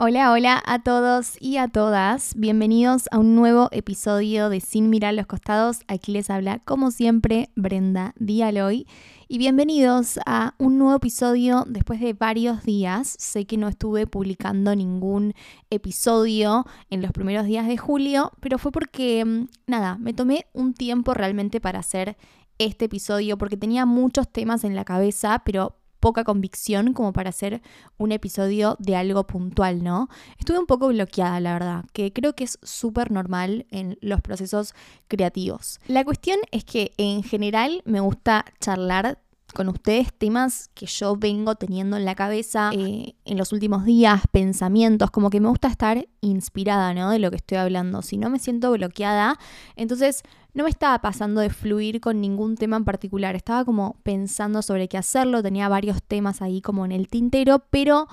Hola, hola a todos y a todas. Bienvenidos a un nuevo episodio de Sin mirar los costados. Aquí les habla, como siempre, Brenda Dialoy. Y bienvenidos a un nuevo episodio después de varios días. Sé que no estuve publicando ningún episodio en los primeros días de julio, pero fue porque, mm, nada, me tomé un tiempo realmente para hacer este episodio porque tenía muchos temas en la cabeza, pero poca convicción como para hacer un episodio de algo puntual, ¿no? Estuve un poco bloqueada, la verdad, que creo que es súper normal en los procesos creativos. La cuestión es que en general me gusta charlar con ustedes temas que yo vengo teniendo en la cabeza eh, en los últimos días, pensamientos, como que me gusta estar inspirada, ¿no? De lo que estoy hablando. Si no me siento bloqueada, entonces no me estaba pasando de fluir con ningún tema en particular. Estaba como pensando sobre qué hacerlo, tenía varios temas ahí como en el tintero, pero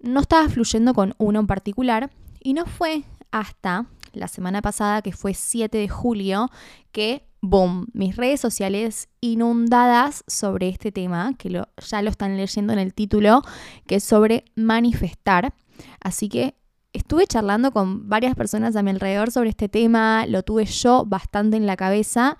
no estaba fluyendo con uno en particular. Y no fue hasta la semana pasada, que fue 7 de julio, que boom, mis redes sociales inundadas sobre este tema, que ya lo están leyendo en el título, que es sobre manifestar. Así que estuve charlando con varias personas a mi alrededor sobre este tema, lo tuve yo bastante en la cabeza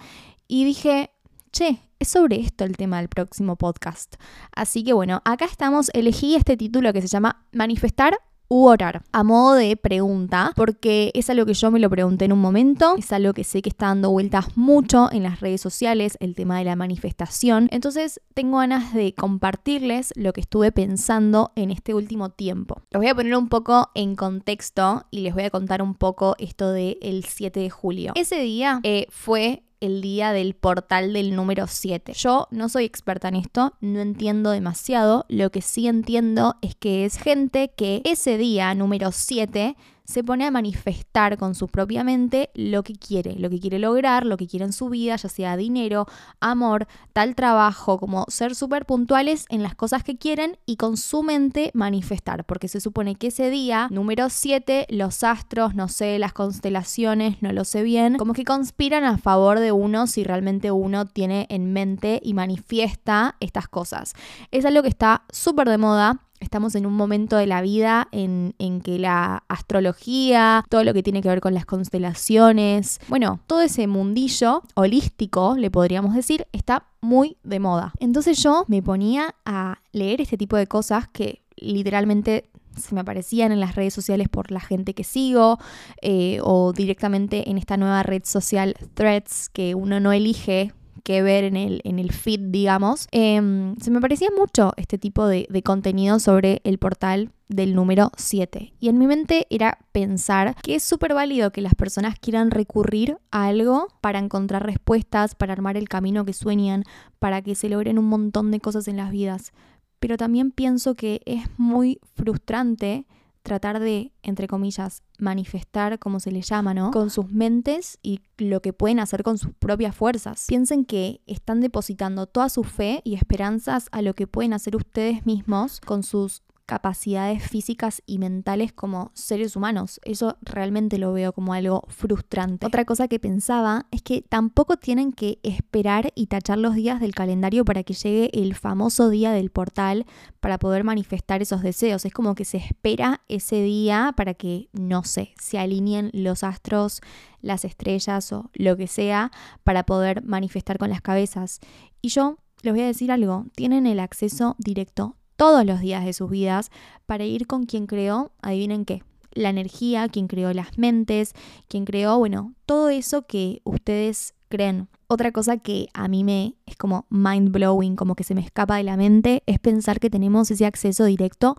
y dije, che, es sobre esto el tema del próximo podcast. Así que bueno, acá estamos, elegí este título que se llama Manifestar u a modo de pregunta, porque es algo que yo me lo pregunté en un momento, es algo que sé que está dando vueltas mucho en las redes sociales, el tema de la manifestación. Entonces tengo ganas de compartirles lo que estuve pensando en este último tiempo. Los voy a poner un poco en contexto y les voy a contar un poco esto del el 7 de julio. Ese día eh, fue el día del portal del número 7. Yo no soy experta en esto, no entiendo demasiado, lo que sí entiendo es que es gente que ese día número 7 se pone a manifestar con su propia mente lo que quiere, lo que quiere lograr, lo que quiere en su vida, ya sea dinero, amor, tal trabajo, como ser súper puntuales en las cosas que quieren y con su mente manifestar, porque se supone que ese día, número 7, los astros, no sé, las constelaciones, no lo sé bien, como que conspiran a favor de uno si realmente uno tiene en mente y manifiesta estas cosas. Es algo que está súper de moda Estamos en un momento de la vida en, que la astrología, todo lo que tiene que ver con las constelaciones, bueno, todo ese mundillo holístico, le podríamos decir, está muy de moda. Entonces yo me ponía a leer este tipo de cosas que literalmente se me aparecían en las redes sociales por la gente que sigo eh, o directamente en esta nueva red social Threads que uno no elige que ver en el, en el feed, digamos, em, se me parecía mucho este tipo de, de contenido sobre el portal del número 7. Y en mi mente era pensar que es súper válido que las personas quieran recurrir a algo para encontrar respuestas, para armar el camino que sueñan, para que se logren un montón de cosas en las vidas. Pero también pienso que es muy frustrante tratar de, entre comillas, manifestar, como se le llama, ¿no? Con sus mentes y lo que pueden hacer con sus propias fuerzas. Piensen que están depositando toda su fe y esperanzas a lo que pueden hacer ustedes mismos con sus capacidades físicas y mentales como seres humanos. Eso realmente lo veo como algo frustrante. Otra cosa que pensaba es que tampoco tienen que esperar y tachar los días del calendario para que llegue el famoso día del portal para poder manifestar esos deseos. Es como que se espera ese día para que, no sé, se alineen los astros, las estrellas o lo que sea para poder manifestar con las cabezas. Y yo les voy a decir algo, tienen el acceso directo todos los días de sus vidas para ir con quien creó, adivinen qué, la energía, quien creó las mentes, quien creó, bueno, todo eso que ustedes creen. Otra cosa que a mí me es como mind blowing, como que se me escapa de la mente, es pensar que tenemos ese acceso directo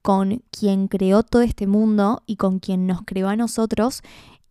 con quien creó todo este mundo y con quien nos creó a nosotros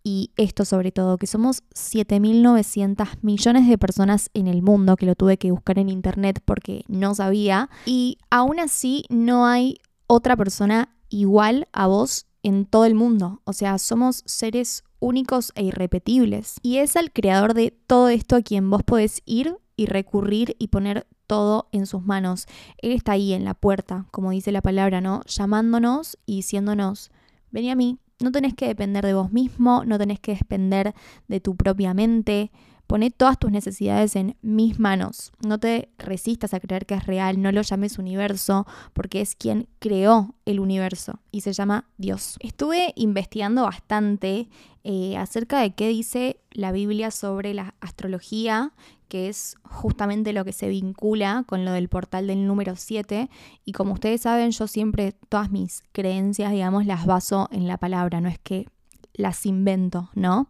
y esto sobre todo, que somos 7.900 millones de personas en el mundo, que lo tuve que buscar en internet porque no sabía, y aún así no hay otra persona igual a vos en todo el mundo, o sea, somos seres únicos e irrepetibles, y es al creador de todo esto a quien vos podés ir y recurrir y poner todo en sus manos. Él está ahí en la puerta, como dice la palabra, ¿no? Llamándonos y diciéndonos, vení a mí, no tenés que depender de vos mismo, no tenés que depender de tu propia mente. Pone todas tus necesidades en mis manos. No te resistas a creer que es real, no lo llames universo, porque es quien creó el universo y se llama Dios. Estuve investigando bastante eh, acerca de qué dice la Biblia sobre la astrología, que es justamente lo que se vincula con lo del portal del número 7. Y como ustedes saben, yo siempre todas mis creencias, digamos, las baso en la palabra, no es que las invento, ¿no?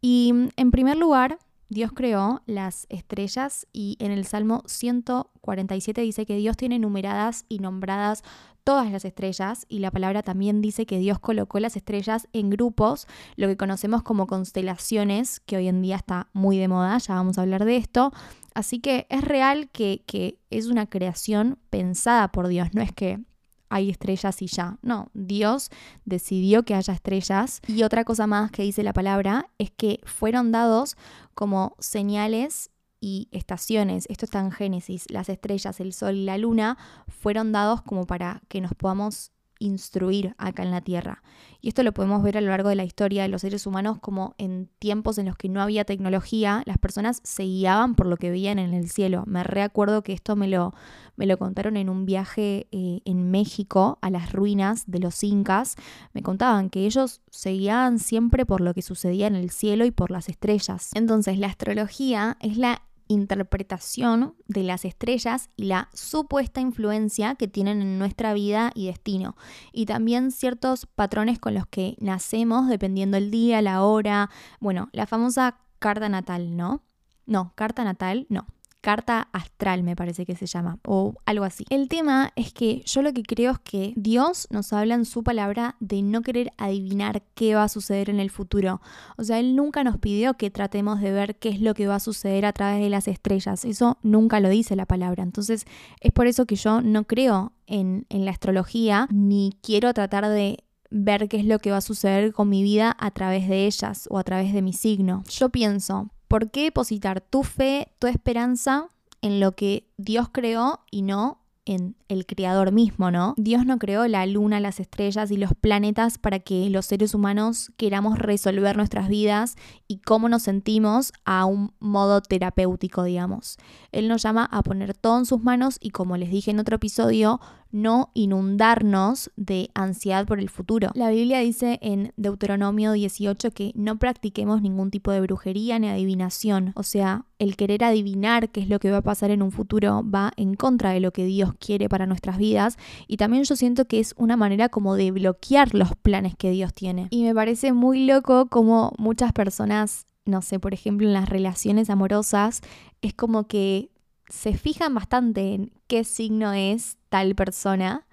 Y en primer lugar, Dios creó las estrellas y en el Salmo 147 dice que Dios tiene numeradas y nombradas todas las estrellas y la palabra también dice que Dios colocó las estrellas en grupos, lo que conocemos como constelaciones, que hoy en día está muy de moda, ya vamos a hablar de esto. Así que es real que, que es una creación pensada por Dios, no es que hay estrellas y ya. No, Dios decidió que haya estrellas. Y otra cosa más que dice la palabra es que fueron dados como señales y estaciones. Esto está en Génesis. Las estrellas, el sol y la luna fueron dados como para que nos podamos instruir acá en la Tierra. Y esto lo podemos ver a lo largo de la historia de los seres humanos como en tiempos en los que no había tecnología, las personas se guiaban por lo que veían en el cielo. Me recuerdo que esto me lo, me lo contaron en un viaje eh, en México a las ruinas de los incas. Me contaban que ellos se guiaban siempre por lo que sucedía en el cielo y por las estrellas. Entonces la astrología es la interpretación de las estrellas y la supuesta influencia que tienen en nuestra vida y destino. Y también ciertos patrones con los que nacemos dependiendo el día, la hora, bueno, la famosa carta natal, ¿no? No, carta natal, no carta astral, me parece que se llama, o algo así. El tema es que yo lo que creo es que Dios nos habla en su palabra de no querer adivinar qué va a suceder en el futuro. O sea, Él nunca nos pidió que tratemos de ver qué es lo que va a suceder a través de las estrellas. Eso nunca lo dice la palabra. Entonces, es por eso que yo no creo en, en la astrología, ni quiero tratar de ver qué es lo que va a suceder con mi vida a través de ellas o a través de mi signo. Yo pienso, ¿Por qué depositar tu fe, tu esperanza en lo que Dios creó y no en el creador mismo, ¿no? Dios no creó la luna, las estrellas y los planetas para que los seres humanos queramos resolver nuestras vidas y cómo nos sentimos a un modo terapéutico, digamos. Él nos llama a poner todo en sus manos y como les dije en otro episodio, no inundarnos de ansiedad por el futuro. La Biblia dice en Deuteronomio 18 que no practiquemos ningún tipo de brujería ni adivinación, o sea, el querer adivinar qué es lo que va a pasar en un futuro va en contra de lo que Dios quiere para nuestras vidas y también yo siento que es una manera como de bloquear los planes que Dios tiene. Y me parece muy loco como muchas personas, no sé, por ejemplo en las relaciones amorosas, es como que se fijan bastante en qué signo es tal persona,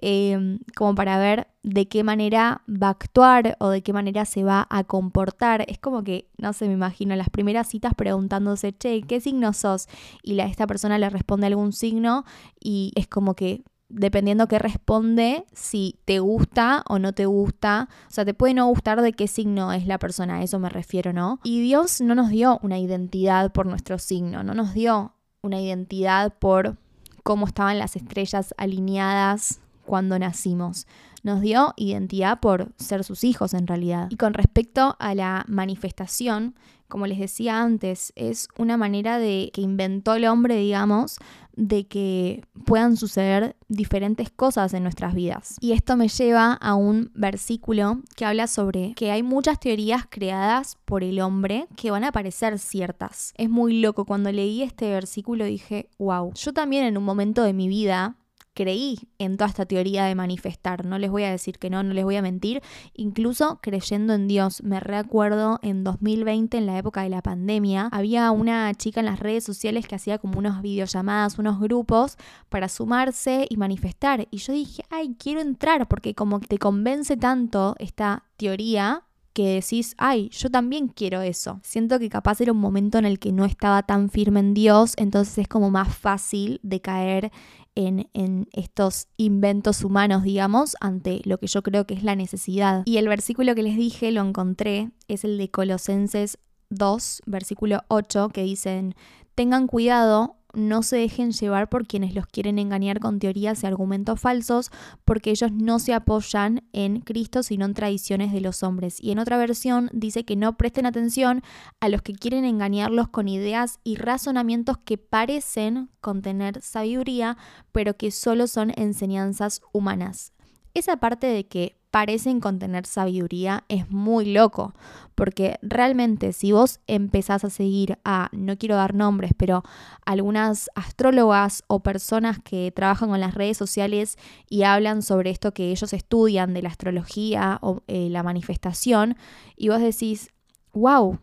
em, como para ver de qué manera va a actuar o de qué manera se va a comportar. Es como que, no sé, me imagino las primeras citas preguntándose, che, ¿qué signo sos? Y la, esta persona le responde algún signo y es como que dependiendo qué responde, si te gusta o no te gusta. O sea, te puede no gustar de qué signo es la persona, a eso me refiero, ¿no? Y Dios no nos dio una identidad por nuestro signo, no nos dio una identidad por cómo estaban las estrellas alineadas cuando nacimos. Nos dio identidad por ser sus hijos en realidad. Y con respecto a la manifestación, como les decía antes, es una manera de que inventó el hombre, digamos, de que puedan suceder diferentes cosas en nuestras vidas. Y esto me lleva a un versículo que habla sobre que hay muchas teorías creadas por el hombre que van a parecer ciertas. Es muy loco, cuando leí este versículo dije, wow, yo también en un momento de mi vida creí en toda esta teoría de manifestar. No les voy a decir que no, no les voy a mentir. Incluso creyendo en Dios. Me recuerdo en 2020, en la época de la pandemia, había una chica en las redes sociales que hacía como unos videollamadas, unos grupos para sumarse y manifestar. Y yo dije, ay, quiero entrar porque como te convence tanto esta teoría que decís, ay, yo también quiero eso. Siento que capaz era un momento en el que no estaba tan firme en Dios, entonces es como más fácil de caer en, estos inventos humanos, digamos, ante lo que yo creo que es la necesidad. Y el versículo que les dije, lo encontré, es el de Colosenses 2, versículo 8, que dicen, tengan cuidado no se dejen llevar por quienes los quieren engañar con teorías y argumentos falsos, porque ellos no se apoyan en Cristo, sino en tradiciones de los hombres. Y en otra versión dice que no presten atención a los que quieren engañarlos con ideas y razonamientos que parecen contener sabiduría, pero que solo son enseñanzas humanas. Esa parte de que parecen contener sabiduría es muy loco, porque realmente si vos empezás a seguir a, no quiero dar nombres, pero algunas astrólogas o personas que trabajan con las redes sociales y hablan sobre esto que ellos estudian de la astrología o eh, la manifestación, y vos decís, wow,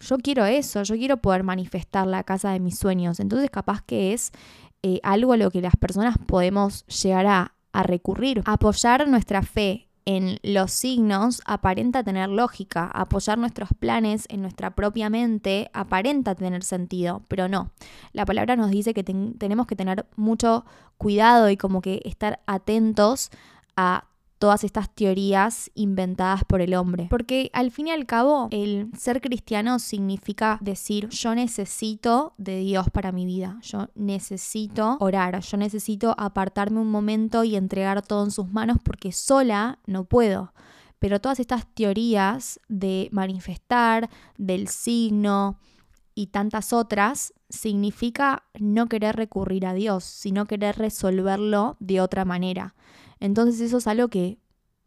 yo quiero eso, yo quiero poder manifestar la casa de mis sueños, entonces capaz que es eh, algo a lo que las personas podemos llegar a, a recurrir, apoyar nuestra fe en los signos aparenta tener lógica, apoyar nuestros planes en nuestra propia mente aparenta tener sentido, pero no. La palabra nos dice que tenemos que tener mucho cuidado y como que estar atentos a todas estas teorías inventadas por el hombre. Porque al fin y al cabo, el ser cristiano significa decir, yo necesito de Dios para mi vida, yo necesito orar, yo necesito apartarme un momento y entregar todo en sus manos porque sola no puedo. Pero todas estas teorías de manifestar, del signo y tantas otras, significa no querer recurrir a Dios, sino querer resolverlo de otra manera. Entonces eso es algo que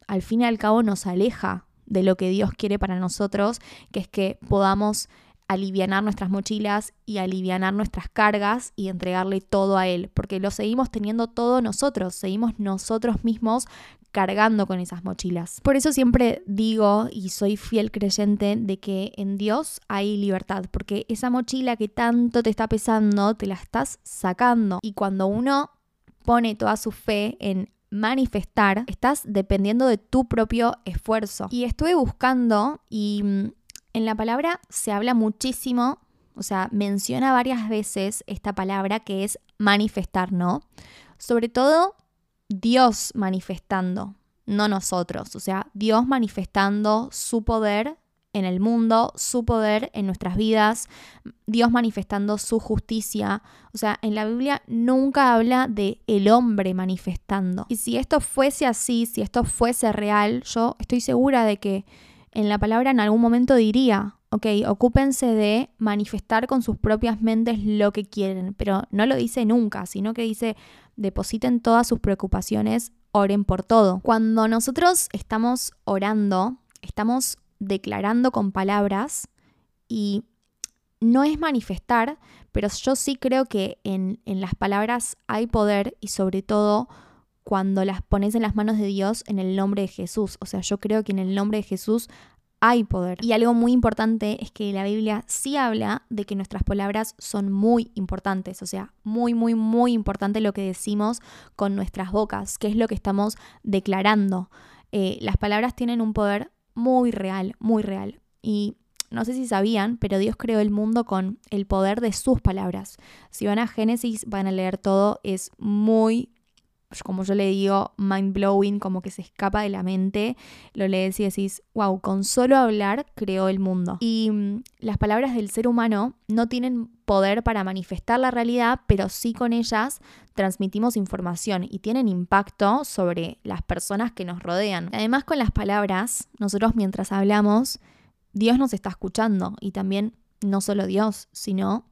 al fin y al cabo nos aleja de lo que Dios quiere para nosotros, que es que podamos alivianar nuestras mochilas y alivianar nuestras cargas y entregarle todo a Él, porque lo seguimos teniendo todo nosotros, seguimos nosotros mismos cargando con esas mochilas. Por eso siempre digo y soy fiel creyente de que en Dios hay libertad, porque esa mochila que tanto te está pesando, te la estás sacando. Y cuando uno pone toda su fe en manifestar, estás dependiendo de tu propio esfuerzo. Y estuve buscando y mm, en la palabra se habla muchísimo, o sea, menciona varias veces esta palabra que es manifestar, ¿no? Sobre todo Dios manifestando, no nosotros, o sea, Dios manifestando su poder en el mundo, su poder en nuestras vidas, Dios manifestando su justicia. O sea, en la Biblia nunca habla de el hombre manifestando. Y si esto fuese así, si esto fuese real, yo estoy segura de que en la palabra en algún momento diría, ok, ocúpense de manifestar con sus propias mentes lo que quieren, pero no lo dice nunca, sino que dice, depositen todas sus preocupaciones, oren por todo. Cuando nosotros estamos orando, estamos declarando con palabras y no es manifestar, pero yo sí creo que en, en, las palabras hay poder y sobre todo cuando las pones en las manos de Dios en el nombre de Jesús. O sea, yo creo que en el nombre de Jesús hay poder. Y algo muy importante es que la Biblia sí habla de que nuestras palabras son muy importantes, o sea, muy, muy, muy importante lo que decimos con nuestras bocas, que es lo que estamos declarando. Eh, las palabras tienen un poder muy real, muy real. Y no sé si sabían, pero Dios creó el mundo con el poder de sus palabras. Si van a Génesis, van a leer todo, es muy, como yo le digo, mind blowing, como que se escapa de la mente. Lo lees y decís, wow, con solo hablar creó el mundo. Y mm, las palabras del ser humano no tienen poder para manifestar la realidad, pero sí con ellas transmitimos información y tienen impacto sobre las personas que nos rodean. Además, con las palabras, nosotros mientras hablamos, Dios nos está escuchando y también no solo Dios, sino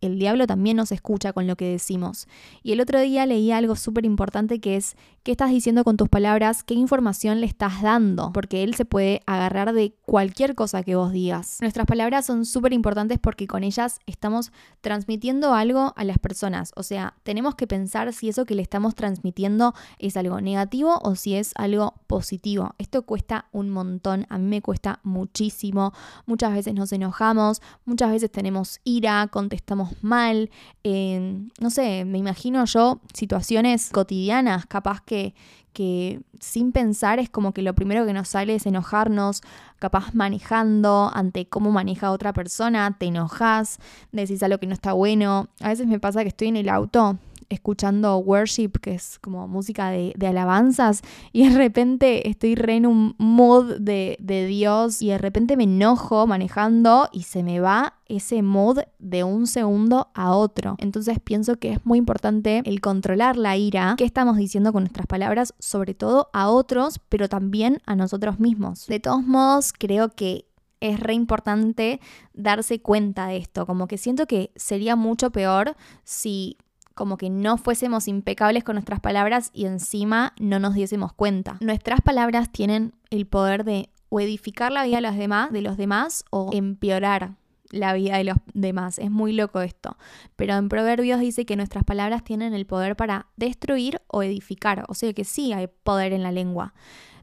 el diablo también nos escucha con lo que decimos. Y el otro día leí algo súper importante que es qué estás diciendo con tus palabras, qué información le estás dando, porque él se puede agarrar de cualquier cosa que vos digas. Nuestras palabras son súper importantes porque con ellas estamos transmitiendo algo a las personas. O sea, tenemos que pensar si eso que le estamos transmitiendo es algo negativo o si es algo positivo. Esto cuesta un montón, a mí me cuesta muchísimo. Muchas veces nos enojamos, muchas veces tenemos ira, contestamos mal, no sé, me imagino yo situaciones cotidianas, capaz que, que sin pensar es como que lo primero que nos sale es enojarnos, capaz manejando ante cómo maneja otra persona, te enojas, decís algo que no está bueno. A veces me pasa que estoy en el auto escuchando worship, que es como música de, alabanzas, y de repente estoy re en un mood de, de Dios y de repente me enojo manejando y se me va ese mood de un segundo a otro. Entonces pienso que es muy importante el controlar la ira que estamos diciendo con nuestras palabras, sobre todo a otros, pero también a nosotros mismos. De todos modos, creo que es re importante darse cuenta de esto, como que siento que sería mucho peor si como que no fuésemos impecables con nuestras palabras y encima no nos diésemos cuenta. Nuestras palabras tienen el poder de o edificar la vida de los demás, de los demás o empeorar la vida de los demás. Es muy loco esto. Pero en Proverbios dice que nuestras palabras tienen el poder para destruir o edificar. O sea que sí hay poder en la lengua.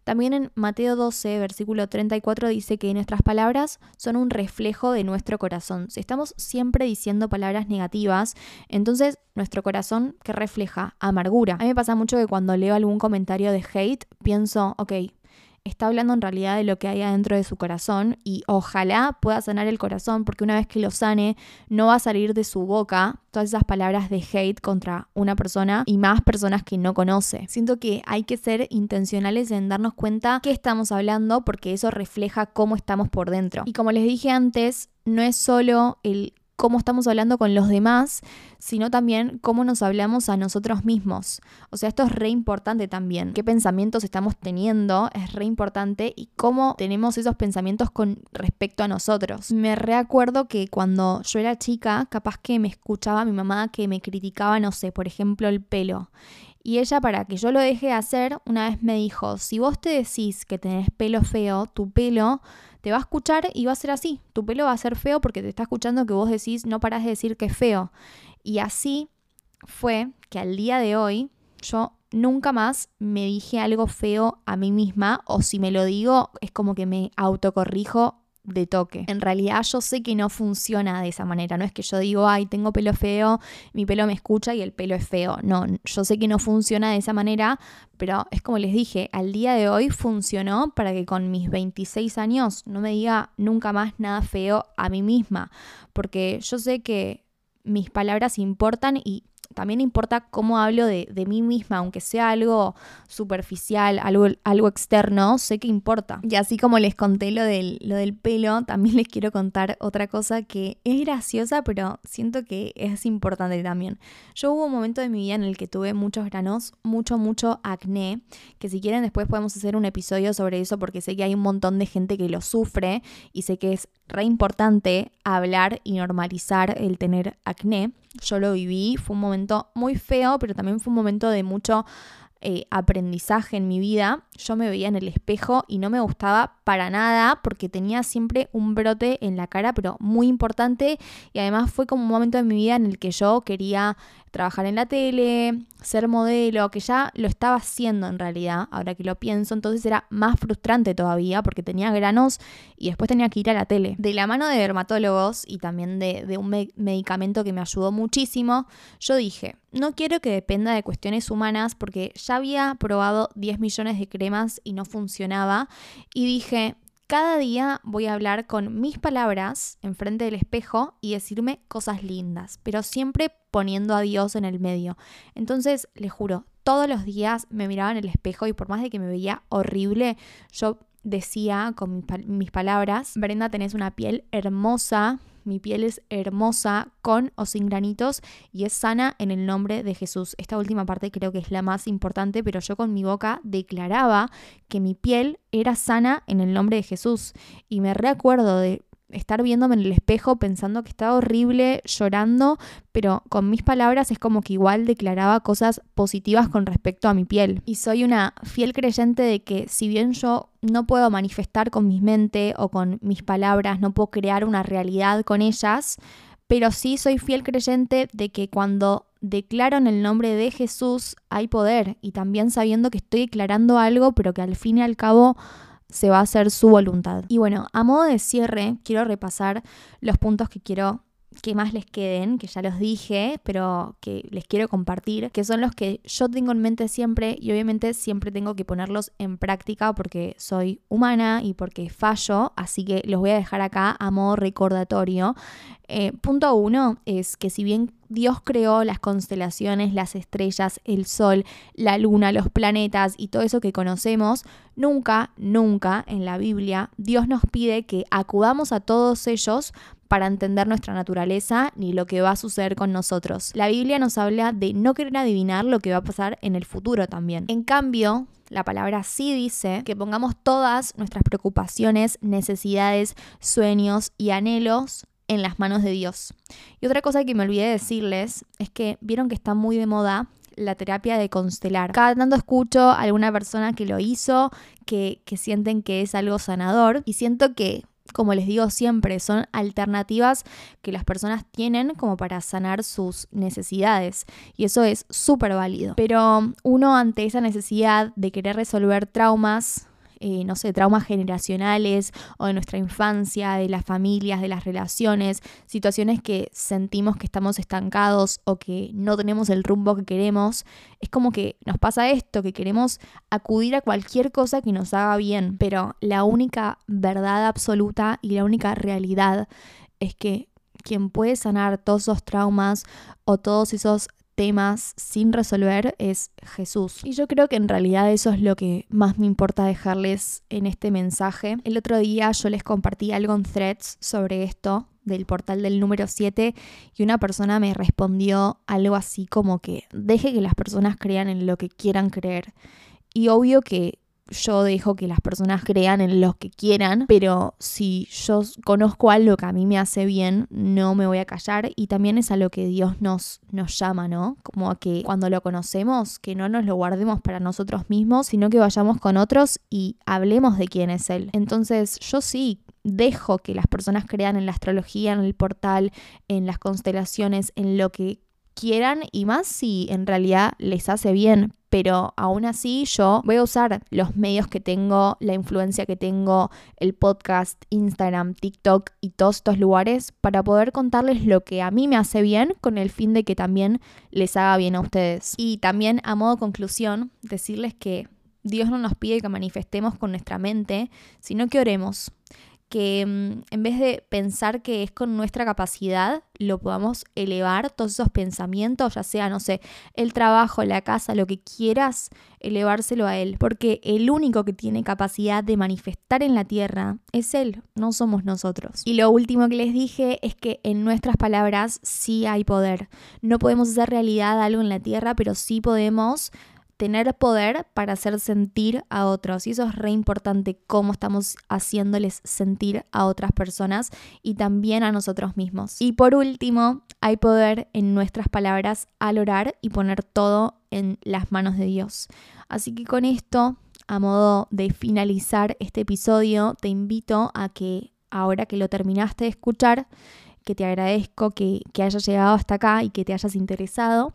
También en Mateo 12, versículo 34 dice que nuestras palabras son un reflejo de nuestro corazón. Si estamos siempre diciendo palabras negativas, entonces nuestro corazón que refleja amargura. A mí me pasa mucho que cuando leo algún comentario de hate, pienso, ok, está hablando en realidad de lo que hay adentro de su corazón y ojalá pueda sanar el corazón porque una vez que lo sane no va a salir de su boca todas esas palabras de hate contra una persona y más personas que no conoce. Siento que hay que ser intencionales en darnos cuenta qué estamos hablando porque eso refleja cómo estamos por dentro. Y como les dije antes, no es solo el cómo estamos hablando con los demás, sino también cómo nos hablamos a nosotros mismos. O sea, esto es re importante también. ¿Qué pensamientos estamos teniendo? Es re importante y cómo tenemos esos pensamientos con respecto a nosotros. Me recuerdo que cuando yo era chica, capaz que me escuchaba mi mamá que me criticaba, no sé, por ejemplo, el pelo. Y ella, para que yo lo deje de hacer, una vez me dijo, si vos te decís que tenés pelo feo, tu pelo te va a escuchar y va a ser así. Tu pelo va a ser feo porque te está escuchando que vos decís, no parás de decir que es feo. Y así fue que al día de hoy yo nunca más me dije algo feo a mí misma o si me lo digo es como que me autocorrijo de toque. En realidad yo sé que no funciona de esa manera, no es que yo digo, ay, tengo pelo feo, mi pelo me escucha y el pelo es feo. No, yo sé que no funciona de esa manera, pero es como les dije, al día de hoy funcionó para que con mis 26 años no me diga nunca más nada feo a mí misma, porque yo sé que mis palabras importan y también importa cómo hablo de, mí misma, aunque sea algo superficial, algo, algo externo, sé que importa. Y así como les conté lo del, lo del pelo, también les quiero contar otra cosa que es graciosa, pero siento que es importante también. Yo hubo un momento de mi vida en el que tuve muchos granos, mucho, mucho acné, que si quieren después podemos hacer un episodio sobre eso porque sé que hay un montón de gente que lo sufre y sé que es re importante hablar y normalizar el tener acné. Yo lo viví, fue un momento muy feo, pero también fue un momento de mucho eh, aprendizaje en mi vida. Yo me veía en el espejo y no me gustaba para nada porque tenía siempre un brote en la cara, pero muy importante. Y además fue como un momento de mi vida en el que yo quería trabajar en la tele, ser modelo, que ya lo estaba haciendo en realidad, ahora que lo pienso, entonces era más frustrante todavía porque tenía granos y después tenía que ir a la tele. De la mano de dermatólogos y también de, de un medicamento que me ayudó muchísimo, yo dije, no quiero que dependa de cuestiones humanas porque ya había probado 10 millones de cremas y no funcionaba y dije, cada día voy a hablar con mis palabras enfrente del espejo y decirme cosas lindas, pero siempre poniendo a Dios en el medio. Entonces, les juro, todos los días me miraba en el espejo y por más de que me veía horrible, yo decía con mis, palabras, Brenda, tenés una piel hermosa, mi piel es hermosa con o sin granitos y es sana en el nombre de Jesús. Esta última parte creo que es la más importante, pero yo con mi boca declaraba que mi piel era sana en el nombre de Jesús. Y me recuerdo de estar viéndome en el espejo pensando que estaba horrible, llorando, pero con mis palabras es como que igual declaraba cosas positivas con respecto a mi piel. Y soy una fiel creyente de que si bien yo no puedo manifestar con mi mente o con mis palabras, no puedo crear una realidad con ellas, pero sí soy fiel creyente de que cuando declaro en el nombre de Jesús hay poder y también sabiendo que estoy declarando algo, pero que al fin y al cabo se va a hacer su voluntad. Y bueno, a modo de cierre, quiero repasar los puntos que quiero que más les queden, que ya los dije, pero que les quiero compartir, que son los que yo tengo en mente siempre y obviamente siempre tengo que ponerlos en práctica porque soy humana y porque fallo, así que los voy a dejar acá a modo recordatorio. Eh, punto uno es que si bien Dios creó las constelaciones, las estrellas, el sol, la luna, los planetas y todo eso que conocemos, nunca, nunca en la Biblia Dios nos pide que acudamos a todos ellos para entender nuestra naturaleza ni lo que va a suceder con nosotros. La Biblia nos habla de no querer adivinar lo que va a pasar en el futuro también. En cambio, la palabra sí dice que pongamos todas nuestras preocupaciones, necesidades, sueños y anhelos en las manos de Dios. Y otra cosa que me olvidé decirles es que vieron que está muy de moda la terapia de constelar. Cada tanto escucho a alguna persona que lo hizo, que, que sienten que es algo sanador y siento que como les digo siempre, son alternativas que las personas tienen como para sanar sus necesidades. Y eso es súper válido. Pero uno ante esa necesidad de querer resolver traumas, eh, no sé, traumas generacionales o de nuestra infancia, de las familias, de las relaciones, situaciones que sentimos que estamos estancados o que no tenemos el rumbo que queremos, es como que nos pasa esto, que queremos acudir a cualquier cosa que nos haga bien, pero la única verdad absoluta y la única realidad es que quien puede sanar todos esos traumas o todos esos temas sin resolver es Jesús. Y yo creo que en realidad eso es lo que más me importa dejarles en este mensaje. El otro día yo les compartí algo en threads sobre esto del portal del número 7 y una persona me respondió algo así como que deje que las personas crean en lo que quieran creer. Y obvio que yo dejo que las personas crean en lo que quieran, pero si yo conozco algo que a mí me hace bien, no me voy a callar y también es a lo que Dios nos, nos llama, ¿no? Como a que cuando lo conocemos, que no nos lo guardemos para nosotros mismos, sino que vayamos con otros y hablemos de quién es Él. Entonces yo sí dejo que las personas crean en la astrología, en el portal, en las constelaciones, en lo que quieran y más si en realidad les hace bien. Pero aún así yo voy a usar los medios que tengo, la influencia que tengo, el podcast, Instagram, TikTok y todos estos lugares para poder contarles lo que a mí me hace bien con el fin de que también les haga bien a ustedes. Y también a modo conclusión, decirles que Dios no nos pide que manifestemos con nuestra mente, sino que oremos que mm, en vez de pensar que es con nuestra capacidad, lo podamos elevar, todos esos pensamientos, ya sea, no sé, el trabajo, la casa, lo que quieras, elevárselo a Él, porque el único que tiene capacidad de manifestar en la tierra es Él, no somos nosotros. Y lo último que les dije es que en nuestras palabras sí hay poder. No podemos hacer realidad algo en la tierra, pero sí podemos tener poder para hacer sentir a otros. Y eso es re importante, cómo estamos haciéndoles sentir a otras personas y también a nosotros mismos. Y por último, hay poder en nuestras palabras al orar y poner todo en las manos de Dios. Así que con esto, a modo de finalizar este episodio, te invito a que ahora que lo terminaste de escuchar, que te agradezco que, que hayas llegado hasta acá y que te hayas interesado,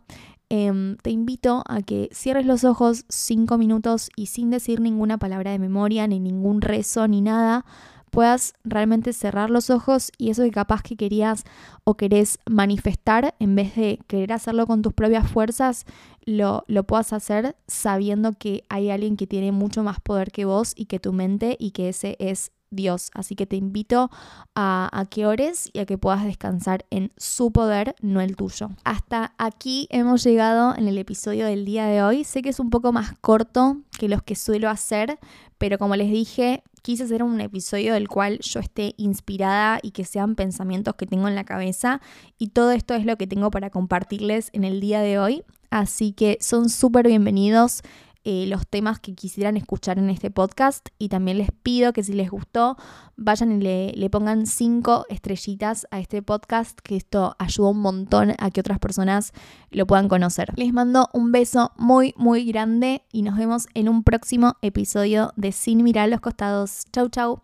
Em, te invito a que cierres los ojos cinco minutos y sin decir ninguna palabra de memoria, ni ningún rezo, ni nada, puedas realmente cerrar los ojos y eso que capaz que querías o querés manifestar, en vez de querer hacerlo con tus propias fuerzas, lo, lo puedas hacer sabiendo que hay alguien que tiene mucho más poder que vos y que tu mente y que ese es Dios. Así que te invito a, que ores y a que puedas descansar en su poder, no el tuyo. Hasta aquí hemos llegado en el episodio del día de hoy. Sé que es un poco más corto que los que suelo hacer, pero como les dije, quise hacer un episodio del cual yo esté inspirada y que sean pensamientos que tengo en la cabeza. Y todo esto es lo que tengo para compartirles en el día de hoy. Así que son súper bienvenidos. Eh, los temas que quisieran escuchar en este podcast y también les pido que si les gustó vayan y le, le pongan cinco estrellitas a este podcast que esto ayuda un montón a que otras personas lo puedan conocer. Les mando un beso muy muy grande y nos vemos en un próximo episodio de Sin mirar los costados. Chau chau.